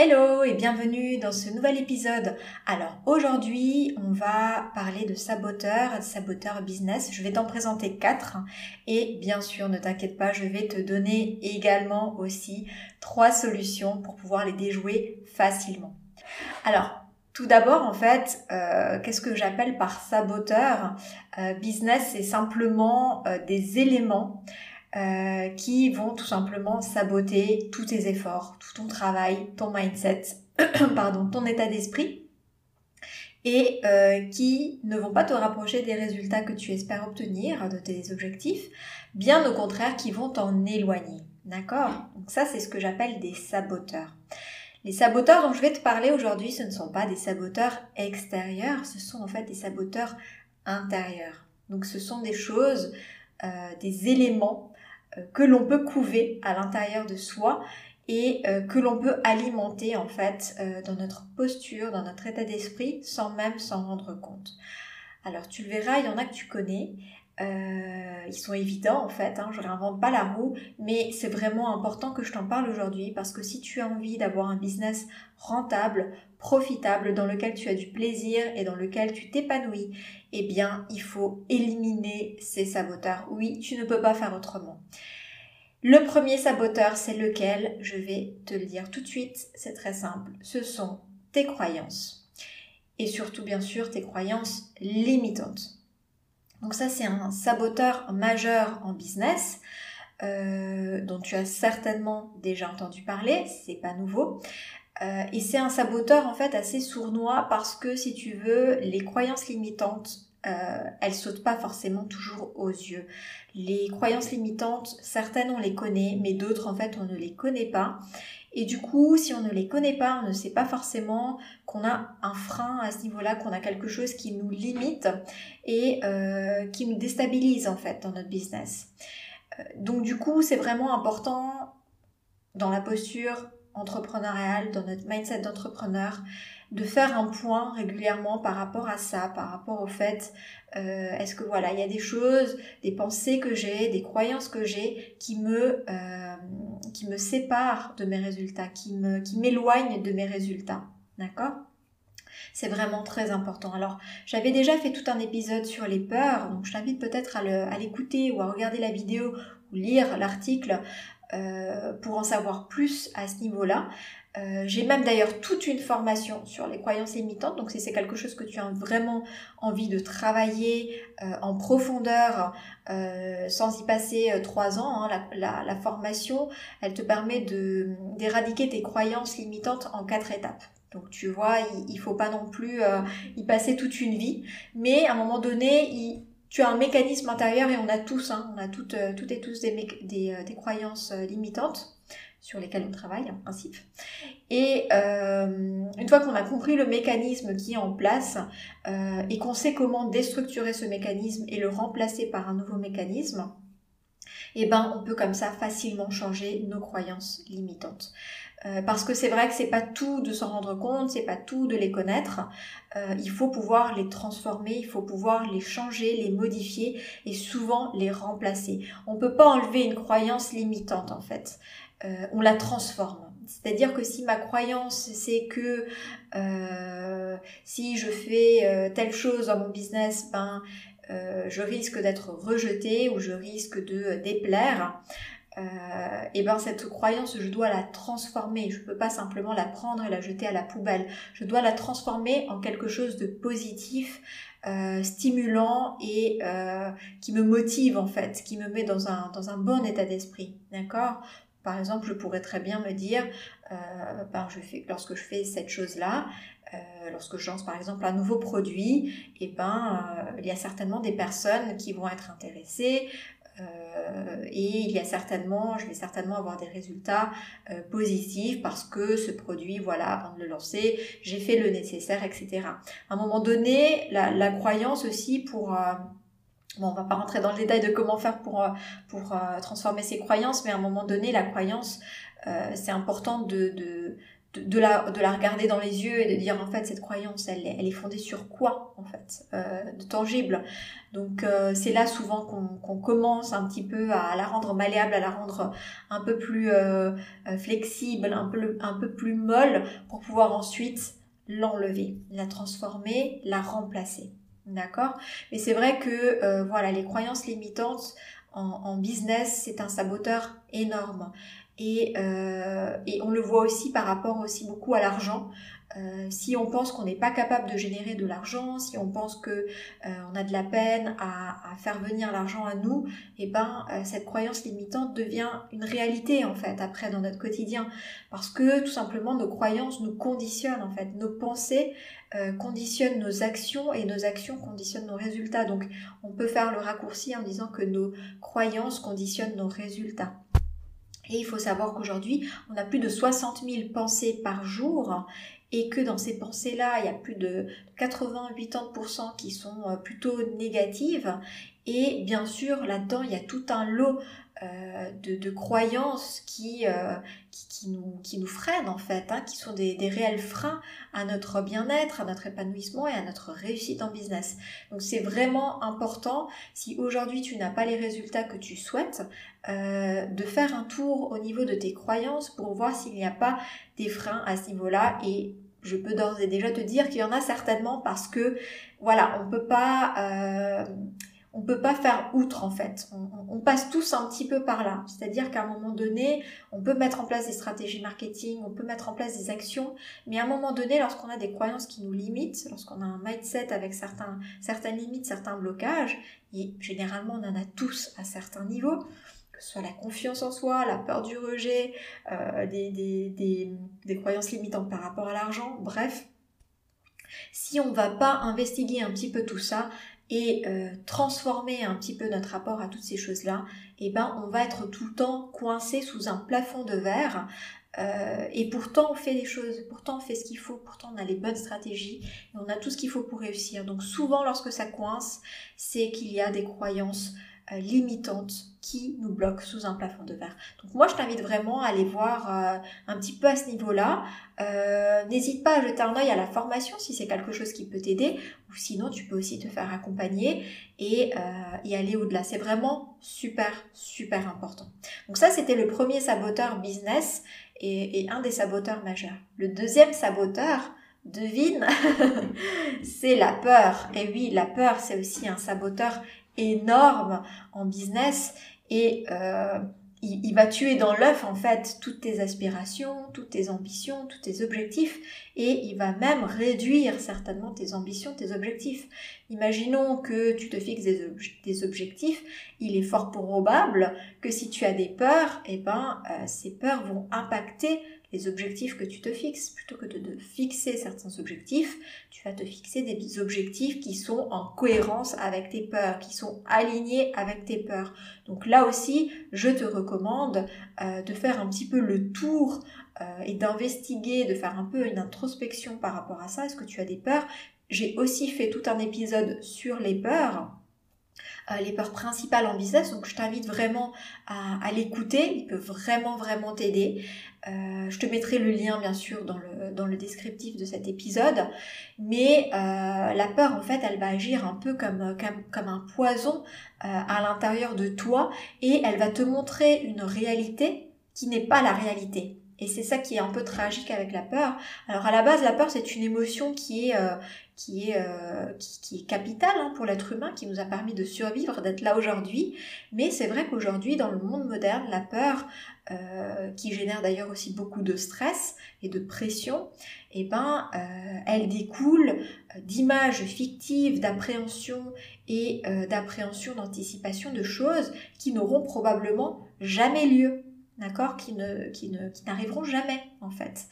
Hello et bienvenue dans ce nouvel épisode. Alors aujourd'hui, on va parler de saboteurs, de saboteurs business. Je vais t'en présenter quatre et bien sûr, ne t'inquiète pas, je vais te donner également aussi trois solutions pour pouvoir les déjouer facilement. Alors, tout d'abord, en fait, euh, qu'est-ce que j'appelle par saboteur? Euh, Business, c'est simplement euh, des éléments euh, qui vont tout simplement saboter tous tes efforts, tout ton travail, ton mindset, pardon, ton état d'esprit et euh, qui ne vont pas te rapprocher des résultats que tu espères obtenir, de tes objectifs, bien au contraire qui vont t'en éloigner. D'accord? Donc ça c'est ce que j'appelle des saboteurs. Les saboteurs dont je vais te parler aujourd'hui, ce ne sont pas des saboteurs extérieurs, ce sont en fait des saboteurs intérieurs. Donc ce sont des choses, euh, des éléments que l'on peut couver à l'intérieur de soi et euh, que l'on peut alimenter en fait euh, dans notre posture, dans notre état d'esprit sans même s'en rendre compte. Alors tu le verras, il y en a que tu connais, ils sont évidents en fait, hein, je réinvente pas la roue, mais c'est vraiment important que je t'en parle aujourd'hui parce que si tu as envie d'avoir un business rentable, profitable, dans lequel tu as du plaisir et dans lequel tu t'épanouis, eh bien il faut éliminer ces saboteurs. Oui, tu ne peux pas faire autrement. Le premier saboteur, c'est lequel? Je vais te le dire tout de suite, c'est très simple. Ce sont tes croyances. Et surtout, bien sûr, tes croyances limitantes. Donc ça, c'est un saboteur majeur en business. Euh, dont tu as certainement déjà entendu parler, c'est pas nouveau. Euh, et c'est un saboteur en fait assez sournois parce que si tu veux, les croyances limitantes, euh, elles sautent pas forcément toujours aux yeux. Les croyances limitantes, certaines on les connaît, mais d'autres en fait on ne les connaît pas. Et du coup, si on ne les connaît pas, on ne sait pas forcément qu'on a un frein à ce niveau-là, qu'on a quelque chose qui nous limite et euh, qui nous déstabilise en fait dans notre business. Euh, donc du coup, c'est vraiment important dans la posture entrepreneuriale, dans notre mindset d'entrepreneur, de faire un point régulièrement par rapport à ça, par rapport au fait, euh, est-ce que voilà, il y a des choses, des pensées que j'ai, des croyances que j'ai qui me qui me séparent de mes résultats, qui m'éloignent de mes résultats, d'accord? C'est vraiment très important. Alors, j'avais déjà fait tout un épisode sur les peurs, donc je t'invite peut-être à l'écouter ou à regarder la vidéo ou lire l'article euh, pour en savoir plus à ce niveau-là. Euh, j'ai même d'ailleurs toute une formation sur les croyances limitantes, donc si c'est quelque chose que tu as vraiment envie de travailler euh, en profondeur sans y passer trois ans, hein, la, formation, elle te permet d'éradiquer tes croyances limitantes en quatre étapes. Donc tu vois, il, il faut pas non plus y passer toute une vie, mais à un moment donné, tu as un mécanisme intérieur et on a tous, hein, on a toutes, euh, toutes et tous des, euh, croyances euh, limitantes sur lesquelles on travaille en principe. Et euh, une fois qu'on a compris le mécanisme qui est en place euh, et qu'on sait comment déstructurer ce mécanisme et le remplacer par un nouveau mécanisme, eh ben on peut comme ça facilement changer nos croyances limitantes. Euh, parce que c'est vrai que c'est pas tout de s'en rendre compte, c'est pas tout de les connaître. Il faut pouvoir les transformer, il faut pouvoir les changer, les modifier et souvent les remplacer. On peut pas enlever une croyance limitante en fait. Euh, on la transforme. C'est-à-dire que si ma croyance c'est que si je fais telle chose dans mon business, ben je risque d'être rejeté ou je risque de déplaire et euh, ben cette croyance, je dois la transformer. Je ne peux pas simplement la prendre et la jeter à la poubelle. Je dois la transformer en quelque chose de positif, euh, stimulant et euh, qui me motive en fait, qui me met dans un, dans un bon état d'esprit. D'accord? Par exemple, je pourrais très bien me dire, ben, je fais, lorsque je fais cette chose-là, lorsque je lance par exemple un nouveau produit, et eh ben il y a certainement des personnes qui vont être intéressées, et il y a certainement, je vais certainement avoir des résultats positifs parce que ce produit, voilà, avant de le lancer, j'ai fait le nécessaire, etc. À un moment donné, la croyance aussi pour Bon, on va pas rentrer dans le détail de comment faire pour, euh, euh, transformer ses croyances, mais à un moment donné, la croyance, euh, c'est important de, la, de la regarder dans les yeux et de dire en fait cette croyance, elle, est fondée sur quoi en fait, de tangible. Donc c'est là souvent qu'on commence un petit peu à la rendre malléable, à la rendre un peu plus flexible, un peu plus molle pour pouvoir ensuite l'enlever, la transformer, la remplacer. D'accord? Mais c'est vrai que euh, voilà, les croyances limitantes en, business, c'est un saboteur énorme. Et, euh, et, on le voit aussi par rapport aussi beaucoup à l'argent. Euh, si on pense qu'on n'est pas capable de générer de l'argent, si on pense que euh, on a de la peine à, faire venir l'argent à nous, et eh ben euh, cette croyance limitante devient une réalité en fait après dans notre quotidien, parce que tout simplement nos croyances nous conditionnent en fait, nos pensées conditionnent nos actions et nos actions conditionnent nos résultats. Donc on peut faire le raccourci en disant que nos croyances conditionnent nos résultats. Et il faut savoir qu'aujourd'hui, on a plus de 60 000 pensées par jour et que dans ces pensées-là, il y a plus de 80-80% qui sont euh, plutôt négatives. Et bien sûr, là-dedans, il y a tout un lot euh, de, croyances qui, euh, qui, nous, qui nous freinent en fait, hein, qui sont des, réels freins à notre bien-être, à notre épanouissement et à notre réussite en business. Donc c'est vraiment important, si aujourd'hui tu n'as pas les résultats que tu souhaites, euh, de faire un tour au niveau de tes croyances pour voir s'il n'y a pas des freins à ce niveau-là et je peux d'ores et déjà te dire qu'il y en a certainement parce que voilà, on peut pas on peut pas faire outre en fait. On, passe tous un petit peu par là. C'est-à-dire qu'à un moment donné, on peut mettre en place des stratégies marketing, on peut mettre en place des actions, mais à un moment donné, lorsqu'on a des croyances qui nous limitent, lorsqu'on a un mindset avec certains, certaines limites, certains blocages, et généralement on en a tous à certains niveaux, que ce soit la confiance en soi, la peur du rejet, euh, des, des, des croyances limitantes par rapport à l'argent, bref, si on ne va pas investiguer un petit peu tout ça, et euh, transformer un petit peu notre rapport à toutes ces choses-là, eh ben on va être tout le temps coincé sous un plafond de verre. Euh, et pourtant on fait les choses, pourtant on fait ce qu'il faut, pourtant on a les bonnes stratégies on a tout ce qu'il faut pour réussir. Donc souvent lorsque ça coince, c'est qu'il y a des croyances limitantes qui nous bloquent sous un plafond de verre. Donc moi je t'invite vraiment à aller voir euh, un petit peu à ce niveau-là. Euh, n'hésite pas à jeter un œil à la formation si c'est quelque chose qui peut t'aider ou sinon tu peux aussi te faire accompagner et y aller au-delà. C'est vraiment super super important. Donc ça c'était le premier saboteur business et, et un des saboteurs majeurs. Le deuxième saboteur, devine, c'est la peur. Et oui, la peur, c'est aussi un saboteur énorme en business et euh, il, va tuer dans l'œuf en fait toutes tes aspirations, toutes tes ambitions, tous tes objectifs et il va même réduire certainement tes ambitions, tes objectifs. Imaginons que tu te fixes des, objectifs, il est fort probable que si tu as des peurs, eh ben euh, ces peurs vont impacter les objectifs que tu te fixes. Plutôt que de, fixer certains objectifs, tu vas te fixer des objectifs qui sont en cohérence avec tes peurs, qui sont alignés avec tes peurs. Donc là aussi, je te recommande euh, de faire un petit peu le tour euh, et d'investiguer, de faire un peu une introspection par rapport à ça. Est-ce que tu as des peurs J'ai aussi fait tout un épisode sur les peurs. Euh, les peurs principales en business. Donc je t'invite vraiment à, l'écouter. Il peut vraiment, vraiment t'aider. Euh, je te mettrai le lien bien sûr dans le, descriptif de cet épisode. Mais euh, la peur, en fait, elle va agir un peu comme un poison à l'intérieur de toi et elle va te montrer une réalité qui n'est pas la réalité. Et c'est ça qui est un peu tragique avec la peur. Alors à la base, la peur, c'est une émotion qui est, euh, qui est, euh, qui, est capitale hein, pour l'être humain, qui nous a permis de survivre, d'être là aujourd'hui. Mais c'est vrai qu'aujourd'hui, dans le monde moderne, la peur, euh, qui génère d'ailleurs aussi beaucoup de stress et de pression, eh ben, elle découle d'images fictives, d'appréhension et d'appréhension, d'anticipation de choses qui n'auront probablement jamais lieu. D'accord, qui n'arriveront jamais en fait.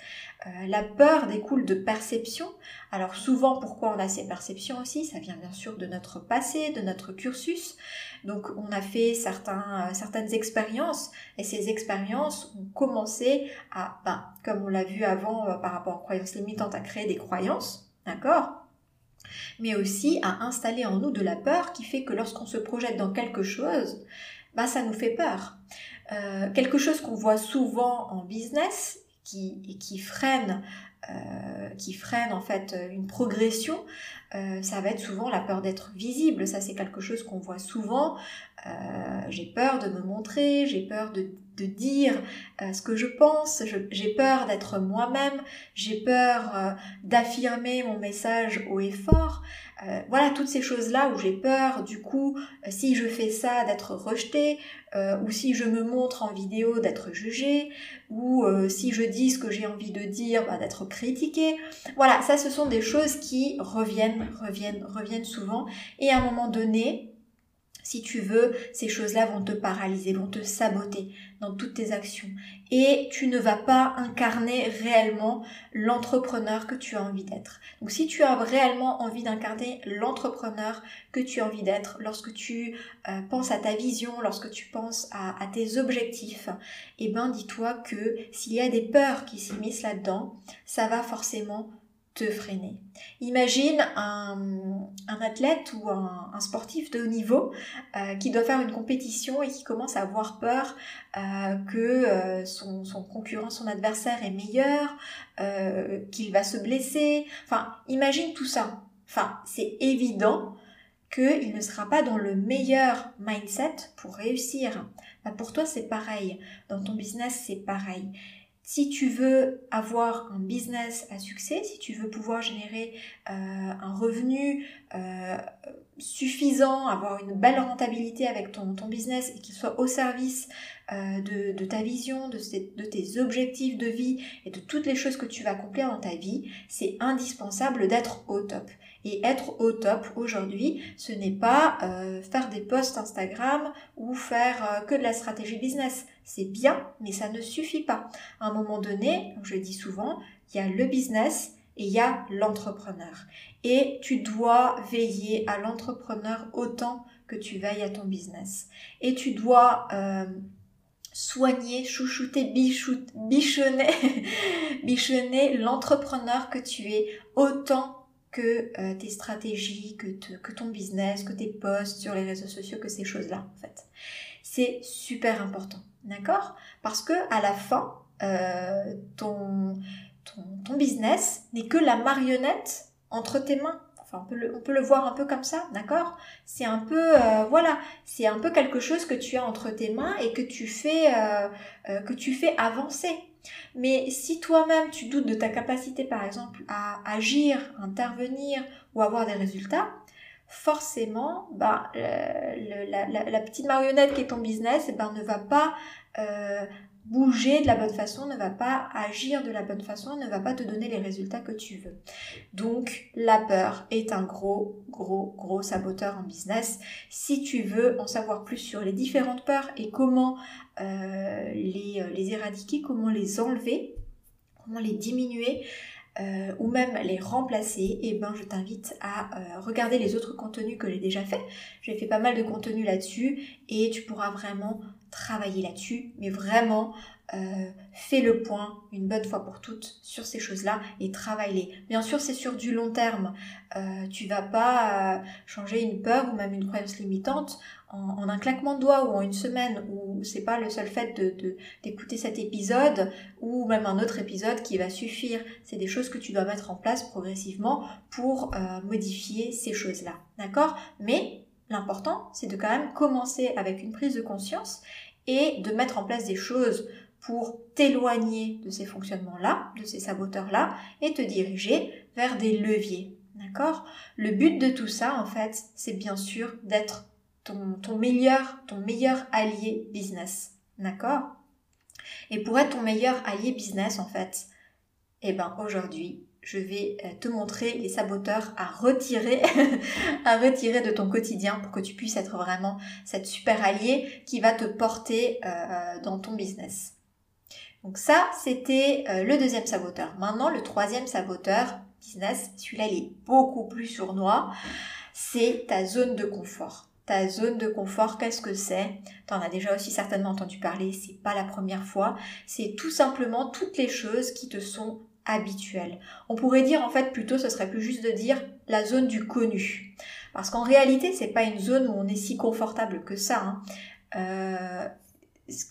Euh, la peur découle de perceptions. Alors souvent, pourquoi on a ces perceptions aussi? Ça vient bien sûr de notre passé, de notre cursus. Donc on a fait certains, euh, certaines expériences et ces expériences ont commencé à, ben, comme on l'a vu avant euh, par rapport aux croyances limitantes, à créer des croyances, d'accord? Mais aussi à installer en nous de la peur qui fait que lorsqu'on se projette dans quelque chose, bah, ça nous fait peur. Euh, quelque chose qu'on voit souvent en business qui, qui freine euh, qui freine en fait une progression, euh, ça va être souvent la peur d'être visible. Ça c'est quelque chose qu'on voit souvent. j'ai peur de me montrer, j'ai peur de, de dire ce que je pense, j'ai peur d'être moi-même, j'ai peur d'affirmer mon message haut et fort. Euh, voilà, toutes ces choses-là où j'ai peur, du coup, euh, si je fais ça, d'être rejeté, euh, ou si je me montre en vidéo, d'être jugé, ou si je dis ce que j'ai envie de dire, bah, d'être critiqué. Voilà, ça, ce sont des choses qui reviennent, reviennent, souvent. Et à un moment donné, si tu veux, ces choses-là vont te paralyser, vont te saboter dans toutes tes actions. Et tu ne vas pas incarner réellement l'entrepreneur que tu as envie d'être. Donc si tu as réellement envie d'incarner l'entrepreneur que tu as envie d'être, lorsque tu euh, penses à ta vision, lorsque tu penses à, à tes objectifs, eh ben dis-toi que s'il y a des peurs qui s'immiscent là-dedans, ça va forcément te freiner. Imagine un, athlète ou un, sportif de haut niveau euh, qui doit faire une compétition et qui commence à avoir peur euh, que euh, son, concurrent, son adversaire est meilleur, qu'il va se blesser. Enfin, imagine tout ça. Enfin, c'est évident qu'il ne sera pas dans le meilleur mindset pour réussir. Bah, pour toi, c'est pareil. Dans ton business, c'est pareil. Si tu veux avoir un business à succès, si tu veux pouvoir générer euh, un revenu euh, suffisant, avoir une belle rentabilité avec ton, ton business et qu'il soit au service euh, de, de, ta vision, de, de, tes objectifs de vie et de toutes les choses que tu vas accomplir dans ta vie, c'est indispensable d'être au top. Et être au top aujourd'hui, ce n'est pas faire des posts Instagram ou faire que de la stratégie business. C'est bien, mais ça ne suffit pas. À un moment donné, je dis souvent, il y a le business et il y a l'entrepreneur. Et tu dois veiller à l'entrepreneur autant que tu veilles à ton business. Et tu dois euh, soigner, chouchouter, bichonner, l'entrepreneur que tu es autant que euh, tes stratégies, que, que, ton business, que tes posts sur les réseaux sociaux, que ces choses-là, en fait. C'est super important, d'accord? Parce que à la fin, euh, ton, ton, ton business n'est que la marionnette entre tes mains. Enfin, on peut, le, on peut le voir un peu comme ça, d'accord? C'est un peu, euh, voilà, c'est un peu quelque chose que tu as entre tes mains et que tu fais, que tu fais avancer, mais si toi-même tu doutes de ta capacité par exemple à agir, intervenir ou avoir des résultats, forcément, bah, la, petite marionnette qui est ton business, eh ben, ne va pas euh, bouger de la bonne façon, ne va pas agir de la bonne façon, ne va pas te donner les résultats que tu veux. Donc la peur est un gros, gros, gros saboteur en business. Si tu veux en savoir plus sur les différentes peurs et comment euh, euh, les éradiquer, comment les enlever, comment les diminuer, euh, ou même les remplacer, et eh ben je t'invite à euh, regarder les autres contenus que j'ai déjà fait. J'ai fait pas mal de contenus là-dessus et tu pourras vraiment travailler là-dessus, mais vraiment euh, fais le point une bonne fois pour toutes sur ces choses-là et travaille-les. Bien sûr, c'est sur du long terme. Euh, tu vas pas changer une peur ou même une croyance limitante en, un claquement de doigts ou en une semaine ou c'est pas le seul fait de d'écouter cet épisode ou même un autre épisode qui va suffire. C'est des choses que tu dois mettre en place progressivement pour euh, modifier ces choses-là. D'accord? Mais l'important, c'est de quand même commencer avec une prise de conscience et de mettre en place des choses pour t'éloigner de ces fonctionnements-là, de ces saboteurs-là, et te diriger vers des leviers. D'accord? Le but de tout ça, en fait, c'est bien sûr d'être ton, meilleur, ton allié business. D'accord? Et pour être ton meilleur allié business, en fait, eh ben aujourd'hui, je vais euh, te montrer les saboteurs à retirer, à retirer de ton quotidien pour que tu puisses être vraiment cette super alliée qui va te porter euh, dans ton business. Donc ça, c'était euh, le deuxième saboteur. Maintenant, le troisième saboteur business, celui-là, il est beaucoup plus sournois, c'est ta zone de confort. Ta zone de confort, qu'est-ce que c'est? Tu en as déjà aussi certainement entendu parler, c'est pas la première fois. C'est tout simplement toutes les choses qui te sont habituelles. On pourrait dire en fait plutôt, ce serait plus juste de dire la zone du connu. Parce qu'en réalité, c'est pas une zone où on est si confortable que ça. Hein. Euh,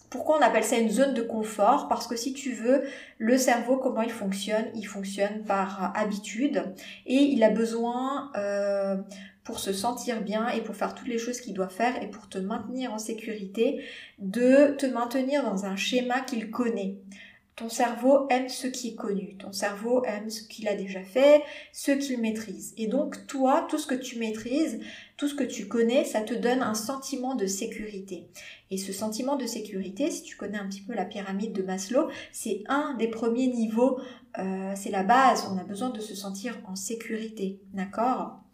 pourquoi on appelle ça une zone de confort? Parce que si tu veux, le cerveau, comment il fonctionne? Il fonctionne par habitude et il a besoin, euh, pour se sentir bien et pour faire toutes les choses qu'il doit faire et pour te maintenir en sécurité, de te maintenir dans un schéma qu'il connaît. Ton cerveau aime ce qui est connu, ton cerveau aime ce qu'il a déjà fait, ce qu'il maîtrise. Et donc toi, tout ce que tu maîtrises, tout ce que tu connais, ça te donne un sentiment de sécurité. Et ce sentiment de sécurité, si tu connais un petit peu la pyramide de Maslow, c'est un des premiers niveaux, euh, c'est la base, on a besoin de se sentir en sécurité, d'accord?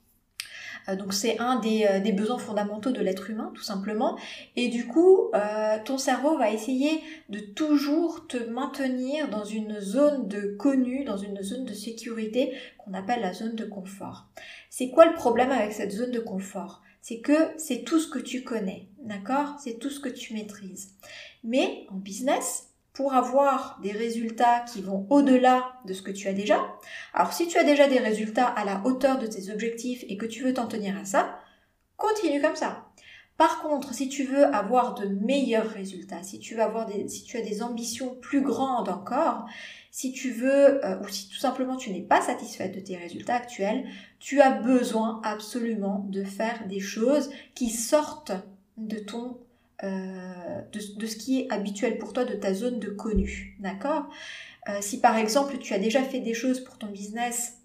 Donc c'est un euh, des, besoins fondamentaux de l'être humain, tout simplement. Et du coup, euh, ton cerveau va essayer de toujours te maintenir dans une zone de connu, dans une zone de sécurité qu'on appelle la zone de confort. C'est quoi le problème avec cette zone de confort? C'est que c'est tout ce que tu connais, d'accord? C'est tout ce que tu maîtrises. Mais en business, avoir des résultats qui vont au-delà de ce que tu as déjà. Alors si tu as déjà des résultats à la hauteur de tes objectifs et que tu veux t'en tenir à ça, continue comme ça. Par contre, si tu veux avoir de meilleurs résultats, si tu veux avoir des, si tu as des ambitions plus grandes encore, si tu veux, euh, ou si tout simplement tu n'es pas satisfaite de tes résultats actuels, tu as besoin absolument de faire des choses qui sortent de ton euh, de, ce qui est habituel pour toi, de ta zone de connu. D'accord? Euh, Si par exemple tu as déjà fait des choses pour ton business,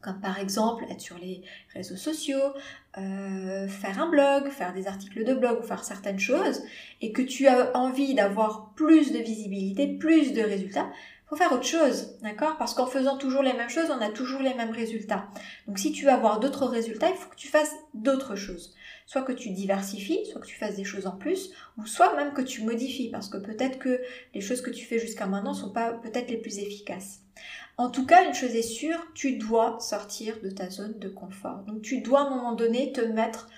comme par exemple être sur les réseaux sociaux, euh, faire un blog, faire des articles de blog ou faire certaines choses, et que tu as envie d'avoir plus de visibilité, plus de résultats, faut faire autre chose, d'accord? Parce qu'en faisant toujours les mêmes choses, on a toujours les mêmes résultats. Donc si tu veux avoir d'autres résultats, il faut que tu fasses d'autres choses soit que tu diversifies, soit que tu fasses des choses en plus, ou soit même que tu modifies, parce que peut-être que les choses que tu fais jusqu'à maintenant sont pas peut-être les plus efficaces. En tout cas, une chose est sûre, tu dois sortir de ta zone de confort. Donc tu dois à un moment donné te mettre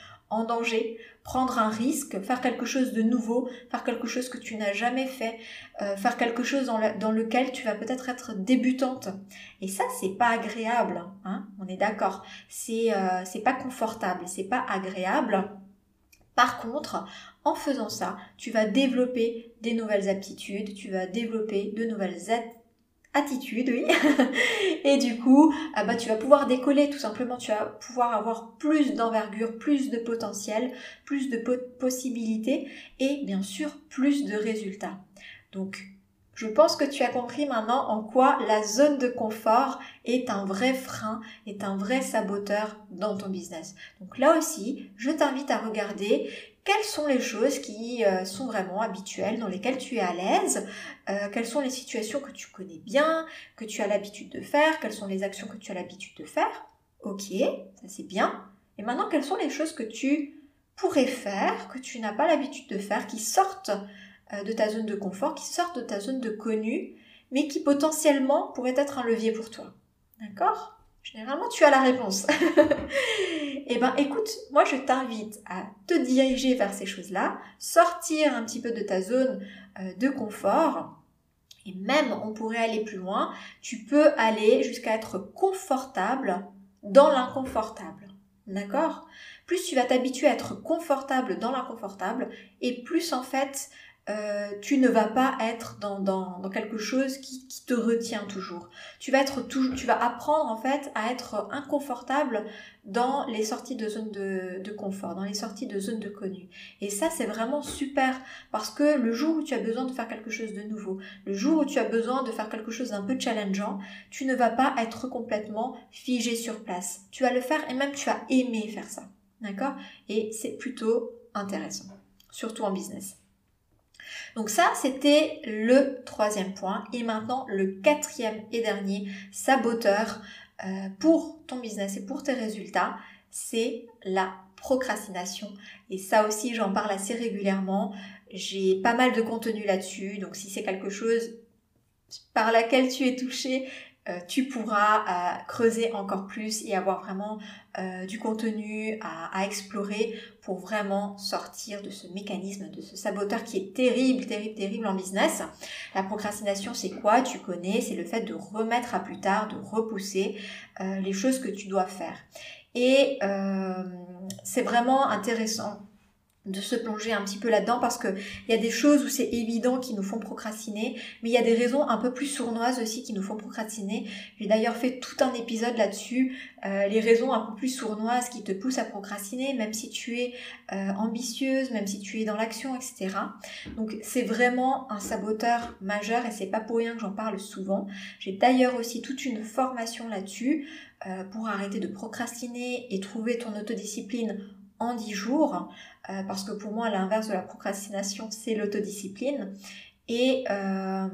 danger, prendre un risque, faire quelque chose de nouveau, faire quelque chose que tu n'as jamais fait, euh, faire quelque chose dans, lequel tu vas peut-être être débutante. Et ça, c'est pas agréable, hein on est d'accord. C'est euh, c'est pas confortable, c'est pas agréable. Par contre, en faisant ça, tu vas développer des nouvelles aptitudes, tu vas développer de nouvelles attitude, oui. et du coup, ah bah, tu vas pouvoir décoller tout simplement, tu vas pouvoir avoir plus d'envergure, plus de potentiel, plus de possibilités et bien sûr plus de résultats. Donc, je pense que tu as compris maintenant en quoi la zone de confort est un vrai frein, est un vrai saboteur dans ton business. Donc là aussi, je t'invite à regarder quelles sont les choses qui euh, sont vraiment habituelles, dans lesquelles tu es à l'aise, euh, quelles sont les situations que tu connais bien, que tu as l'habitude de faire, quelles sont les actions que tu as l'habitude de faire. Ok, ça c'est bien. Et maintenant, quelles sont les choses que tu pourrais faire, que tu n'as pas l'habitude de faire, qui sortent euh, de ta zone de confort, qui sortent de ta zone de connu, mais qui potentiellement pourraient être un levier pour toi. D'accord? Généralement, tu as la réponse. eh ben, écoute, moi, je t'invite à te diriger vers ces choses-là, sortir un petit peu de ta zone euh, de confort. Et même, on pourrait aller plus loin. Tu peux aller jusqu'à être confortable dans l'inconfortable. D'accord? Plus tu vas t'habituer à être confortable dans l'inconfortable, et plus en fait, euh, tu ne vas pas être dans, dans, dans quelque chose qui, qui, te retient toujours. Tu vas être tu vas apprendre en fait à être inconfortable dans les sorties de zone de, de confort, dans les sorties de zone de connu. Et ça, c'est vraiment super parce que le jour où tu as besoin de faire quelque chose de nouveau, le jour où tu as besoin de faire quelque chose d'un peu challengeant, tu ne vas pas être complètement figé sur place. Tu vas le faire et même tu vas aimer faire ça. D'accord? Et c'est plutôt intéressant, surtout en business. Donc ça, c'était le troisième point. Et maintenant, le quatrième et dernier saboteur euh, pour ton business et pour tes résultats, c'est la procrastination. Et ça aussi, j'en parle assez régulièrement. J'ai pas mal de contenu là-dessus. Donc si c'est quelque chose par laquelle tu es touché, euh, tu pourras euh, creuser encore plus et avoir vraiment euh, du contenu à, à, explorer pour vraiment sortir de ce mécanisme, de ce saboteur qui est terrible, terrible, terrible en business. La procrastination, c'est quoi? Tu connais, c'est le fait de remettre à plus tard, de repousser les choses que tu dois faire. Et c'est vraiment intéressant de se plonger un petit peu là-dedans parce que il y a des choses où c'est évident qui nous font procrastiner, mais il y a des raisons un peu plus sournoises aussi qui nous font procrastiner. J'ai d'ailleurs fait tout un épisode là-dessus, euh, les raisons un peu plus sournoises qui te poussent à procrastiner, même si tu es euh, ambitieuse, même si tu es dans l'action, etc. Donc c'est vraiment un saboteur majeur et c'est pas pour rien que j'en parle souvent. J'ai d'ailleurs aussi toute une formation là-dessus euh, pour arrêter de procrastiner et trouver ton autodiscipline en 10 jours, euh, parce que pour moi, l'inverse de la procrastination, c'est l'autodiscipline. Et, euh,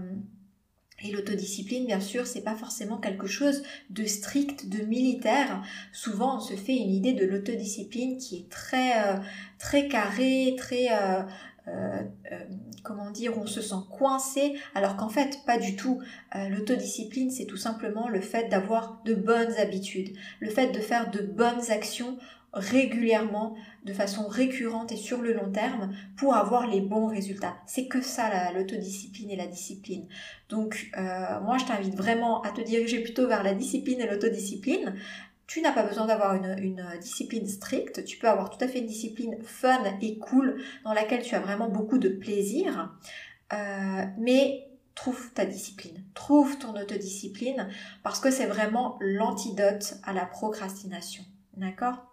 et l'autodiscipline, bien sûr, c'est pas forcément quelque chose de strict, de militaire. Souvent, on se fait une idée de l'autodiscipline qui est très, euh, très carrée, très, comment dire, on se sent coincé, alors qu'en fait, pas du tout. L'autodiscipline, c'est tout simplement le fait d'avoir de bonnes habitudes, le fait de faire de bonnes actions régulièrement, de façon récurrente et sur le long terme pour avoir les bons résultats. C'est que ça l'autodiscipline et la discipline. Donc euh, moi je t'invite vraiment à te diriger plutôt vers la discipline et l'autodiscipline. Tu n'as pas besoin d'avoir une, discipline stricte, tu peux avoir tout à fait une discipline fun et cool dans laquelle tu as vraiment beaucoup de plaisir. Euh, mais trouve ta discipline, trouve ton autodiscipline parce que c'est vraiment l'antidote à la procrastination. D'accord?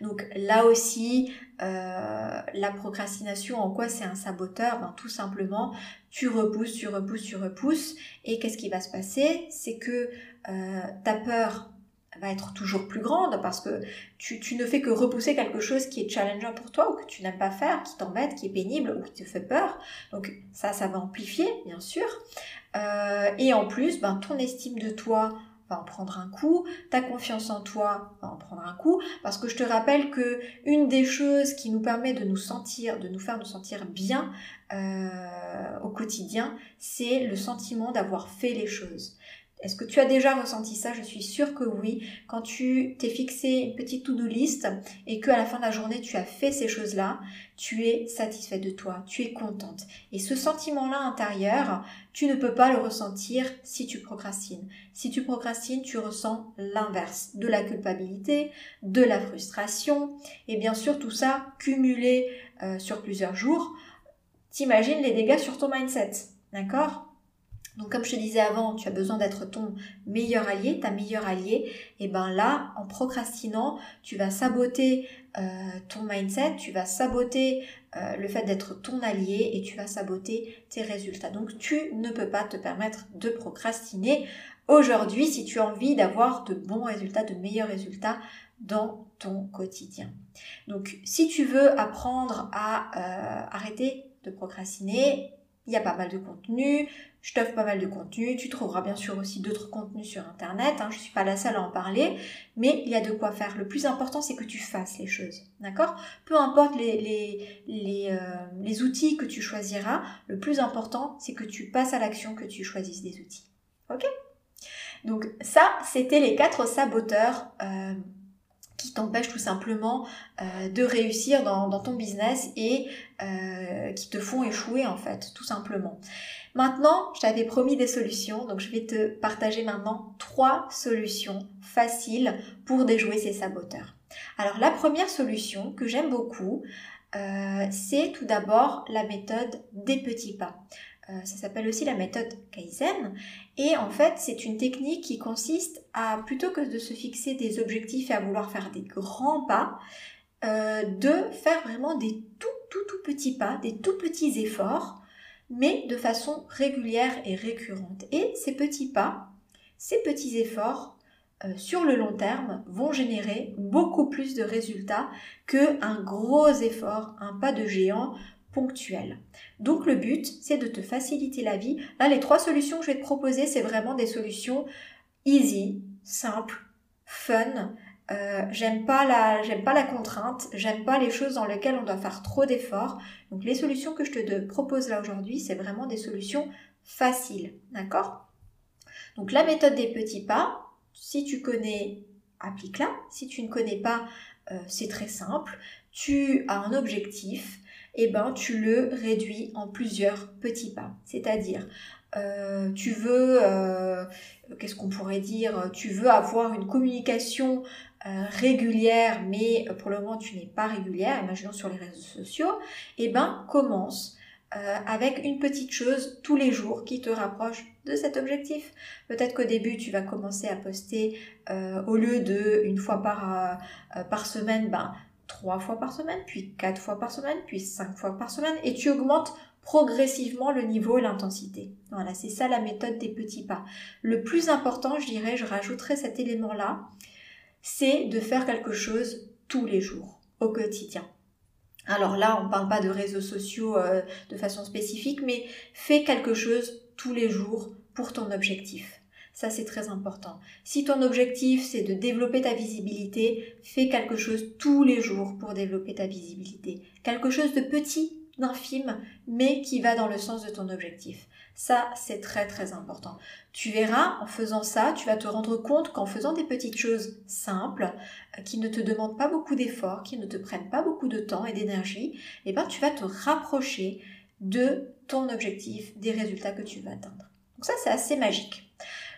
Donc là aussi, euh, la procrastination, en quoi c'est un saboteur? Ben, Tout simplement, tu repousses, tu repousses, tu repousses. Et qu'est-ce qui va se passer? C'est que euh, ta peur va être toujours plus grande parce que tu, ne fais que repousser quelque chose qui est challengeant pour toi ou que tu n'aimes pas faire, qui t'embête, qui est pénible ou qui te fait peur. Donc ça, ça va amplifier, bien sûr. Euh, et en plus, ben, ton estime de toi va en prendre un coup, ta confiance en toi va en prendre un coup, parce que je te rappelle que une des choses qui nous permet de nous sentir, de nous faire nous sentir bien euh, au quotidien, c'est le sentiment d'avoir fait les choses. Est-ce que tu as déjà ressenti ça? Je suis sûre que oui. Quand tu t'es fixé une petite to-do list et qu'à la fin de la journée tu as fait ces choses-là, tu es satisfait de toi, tu es contente. Et ce sentiment-là intérieur, tu ne peux pas le ressentir si tu procrastines. Si tu procrastines, tu ressens l'inverse, de la culpabilité, de la frustration, et bien sûr tout ça cumulé euh, sur plusieurs jours. T'imagines les dégâts sur ton mindset, d'accord? Donc comme je te disais avant, tu as besoin d'être ton meilleur allié, ta meilleure alliée. Et ben là, en procrastinant, tu vas saboter euh, ton mindset, tu vas saboter euh, le fait d'être ton allié et tu vas saboter tes résultats. Donc tu ne peux pas te permettre de procrastiner aujourd'hui si tu as envie d'avoir de bons résultats, de meilleurs résultats dans ton quotidien. Donc si tu veux apprendre à euh, arrêter de procrastiner, il y a pas mal de contenu, je t'offre pas mal de contenu, tu trouveras bien sûr aussi d'autres contenus sur internet, hein, je ne suis pas la seule à en parler, mais il y a de quoi faire. Le plus important c'est que tu fasses les choses, d'accord? Peu importe euh, les, outils que tu choisiras, le plus important c'est que tu passes à l'action, que tu choisisses des outils. Ok? Donc ça, c'était les quatre saboteurs. Euh, qui t'empêchent tout simplement euh, de réussir dans, ton business et euh, qui te font échouer en fait, tout simplement. Maintenant, je t'avais promis des solutions, donc je vais te partager maintenant trois solutions faciles pour déjouer ces saboteurs. Alors la première solution que j'aime beaucoup, euh, c'est tout d'abord la méthode des petits pas. Euh, ça s'appelle aussi la méthode Kaizen. Et en fait, c'est une technique qui consiste à, plutôt que de se fixer des objectifs et à vouloir faire des grands pas, euh, de faire vraiment des tout, tout, tout petits pas, des tout petits efforts, mais de façon régulière et récurrente. Et ces petits pas, ces petits efforts, euh, sur le long terme, vont générer beaucoup plus de résultats qu'un gros effort, un pas de géant Donc le but, c'est de te faciliter la vie. Là, les trois solutions que je vais te proposer, c'est vraiment des solutions easy, simples, fun, euh, j'aime pas la contrainte, j'aime pas les choses dans lesquelles on doit faire trop d'efforts. Donc les solutions que je te propose là aujourd'hui, c'est vraiment des solutions faciles, d'accord? Donc la méthode des petits pas, si tu connais, applique-la. Si tu ne connais pas, euh, c'est très simple. Tu as un objectif, eh ben tu le réduis en plusieurs petits pas. C'est-à-dire euh, tu veux, euh, qu'est-ce qu'on pourrait dire, tu veux avoir une communication euh, régulière, mais pour le moment tu n'es pas régulière, imaginons sur les réseaux sociaux, et ben commence avec une petite chose tous les jours qui te rapproche de cet objectif. Peut-être qu'au début tu vas commencer à poster au lieu de une fois par, par semaine, ben trois fois par semaine, puis quatre fois par semaine, puis cinq fois par semaine, et tu augmentes progressivement le niveau et l'intensité. Voilà, c'est ça la méthode des petits pas. Le plus important, je dirais, je rajouterai cet élément-là, c'est de faire quelque chose tous les jours, au quotidien. Alors là, on ne parle pas de réseaux sociaux euh, de façon spécifique, mais fais quelque chose tous les jours pour ton objectif. Ça, c'est très important. Si ton objectif, c'est de développer ta visibilité, fais quelque chose tous les jours pour développer ta visibilité. Quelque chose de petit, d'infime, mais qui va dans le sens de ton objectif. Ça, c'est très très important. Tu verras, en faisant ça, tu vas te rendre compte qu'en faisant des petites choses simples, euh, qui ne te demandent pas beaucoup d'efforts, qui ne te prennent pas beaucoup de temps et d'énergie, eh ben, tu vas te rapprocher de ton objectif, des résultats que tu vas atteindre. Donc ça, c'est assez magique.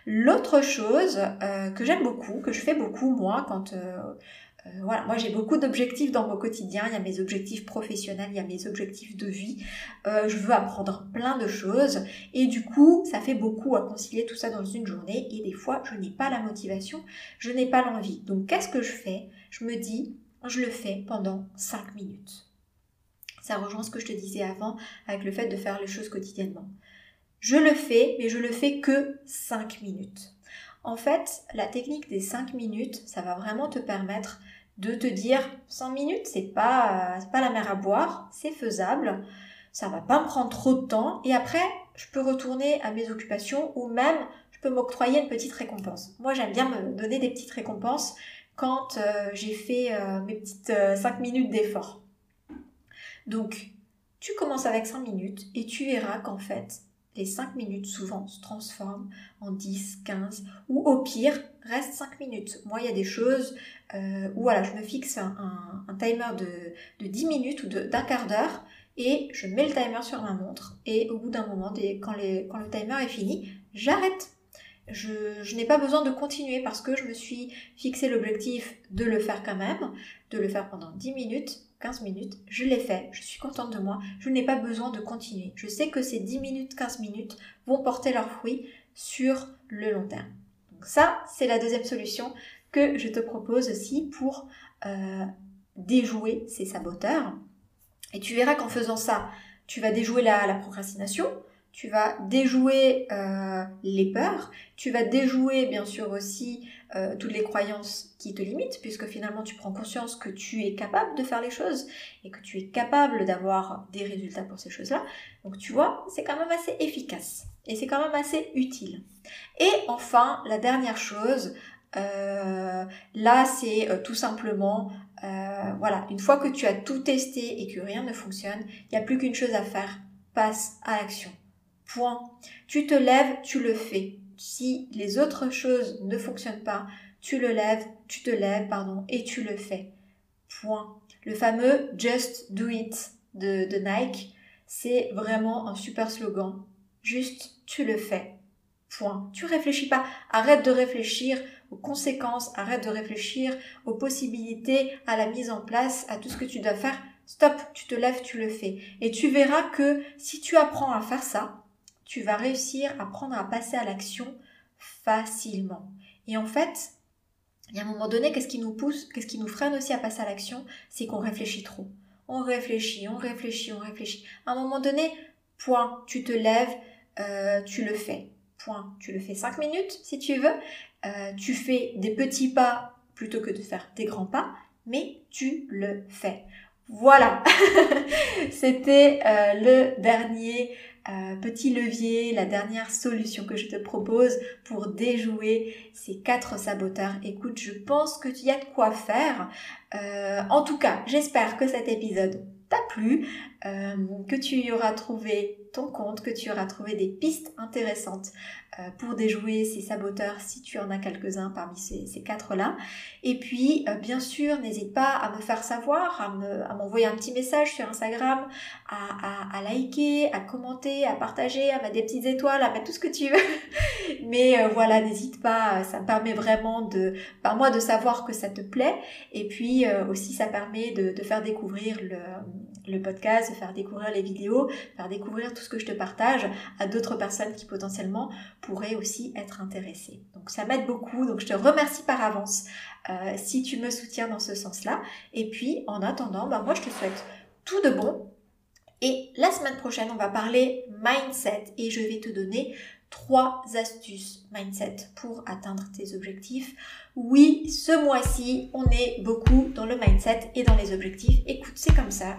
L'autre chose euh, que j'aime beaucoup, que je fais beaucoup moi quand euh, euh, voilà, moi j'ai beaucoup d'objectifs dans mon quotidien. Il y a mes objectifs professionnels, il y a mes objectifs de vie. Je veux apprendre plein de choses et du coup, ça fait beaucoup à concilier tout ça dans une journée. Et des fois, je n'ai pas la motivation, je n'ai pas l'envie. Donc, qu'est-ce que je fais? Je me dis, je le fais pendant 5 minutes. Ça rejoint ce que je te disais avant avec le fait de faire les choses quotidiennement. Je le fais, mais je le fais que 5 minutes. En fait, la technique des 5 minutes, ça va vraiment te permettre de te dire 5 minutes, c'est pas, pas la mer à boire, c'est faisable, ça va pas me prendre trop de temps et après, je peux retourner à mes occupations ou même je peux m'octroyer une petite récompense. Moi, j'aime bien me donner des petites récompenses quand euh, j'ai fait euh, mes petites 5 euh, minutes d'effort. Donc, tu commences avec 5 minutes et tu verras qu'en fait, les 5 minutes souvent se transforment en 10, 15 ou au pire reste 5 minutes. Moi il y a des choses euh, où je me fixe un, timer de, 10 minutes ou d'un quart d'heure et je mets le timer sur ma montre et au bout d'un moment, quand, quand le timer est fini, j'arrête. Je, je n'ai pas besoin de continuer parce que je me suis fixé l'objectif de le faire quand même, de le faire pendant 10 minutes 15 minutes, je l'ai fait, je suis contente de moi, je n'ai pas besoin de continuer. Je sais que ces 10 minutes, 15 minutes vont porter leurs fruits sur le long terme. Donc ça, c'est la deuxième solution que je te propose aussi pour euh, déjouer ces saboteurs. Et tu verras qu'en faisant ça, tu vas déjouer la procrastination, tu vas déjouer euh, les peurs, tu vas déjouer bien sûr aussi euh, toutes les croyances qui te limitent, puisque finalement tu prends conscience que tu es capable de faire les choses et que tu es capable d'avoir des résultats pour ces choses-là. Donc tu vois, c'est quand même assez efficace et c'est quand même assez utile. Et enfin, la dernière chose, euh, là c'est tout simplement, voilà, une fois que tu as tout testé et que rien ne fonctionne, il n'y a plus qu'une chose à faire, passe à l'action. Point. Tu te lèves, tu le fais. Si les autres choses ne fonctionnent pas, tu le lèves, tu te lèves, pardon, et tu le fais. Point. Le fameux Just Do It de, Nike, c'est vraiment un super slogan. Juste, tu le fais. Point. Tu réfléchis pas. Arrête de réfléchir aux conséquences, arrête de réfléchir aux possibilités, à la mise en place, à tout ce que tu dois faire. Stop, tu te lèves, tu le fais. Et tu verras que si tu apprends à faire ça, tu vas réussir à prendre à passer à l'action facilement. Et en fait, il y a un moment donné, qu'est-ce qui nous pousse, qu'est-ce qui nous freine aussi à passer à l'action? C'est qu'on réfléchit trop. On réfléchit, on réfléchit, on réfléchit. À un moment donné, point, tu te lèves, euh, tu le fais. Point. Tu le fais 5 minutes si tu veux. Euh, tu fais des petits pas plutôt que de faire des grands pas, mais tu le fais. Voilà, c'était euh, le dernier euh, petit levier, la dernière solution que je te propose pour déjouer ces quatre saboteurs. Écoute, je pense que tu y as de quoi faire. Euh, en tout cas, j'espère que cet épisode t'a plu, euh, que tu y auras trouvé ton compte, que tu auras trouvé des pistes intéressantes euh, pour déjouer ces saboteurs si tu en as quelques-uns parmi ces, quatre-là. Et puis, euh, bien sûr, n'hésite pas à me faire savoir, à m'envoyer un petit message sur Instagram, à, liker, à commenter, à partager, à mettre des petites étoiles, à mettre tout ce que tu veux. Mais euh, voilà, n'hésite pas, ça me permet vraiment de, par moi, de savoir que ça te plaît. Et puis aussi, ça permet de, de faire découvrir le, le podcast, de faire découvrir les vidéos, faire découvrir tout ce que je te partage à d'autres personnes qui potentiellement pourraient aussi être intéressées. Donc ça m'aide beaucoup, donc je te remercie par avance euh, si tu me soutiens dans ce sens-là. Et puis en attendant, bah, moi je te souhaite tout de bon. Et la semaine prochaine, on va parler mindset et je vais te donner trois astuces mindset pour atteindre tes objectifs. Oui, ce mois-ci, on est beaucoup dans le mindset et dans les objectifs. Écoute, c'est comme ça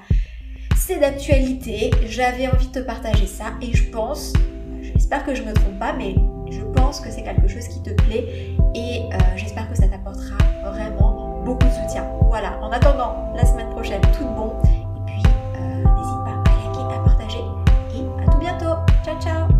c'est d'actualité, j'avais envie de te partager ça et je pense, j'espère que je ne me trompe pas, mais je pense que c'est quelque chose qui te plaît et euh, j'espère que ça t'apportera vraiment beaucoup de soutien. Voilà, en attendant la semaine prochaine, tout de bon et puis euh, n'hésite pas à liker, à partager et à tout bientôt. Ciao ciao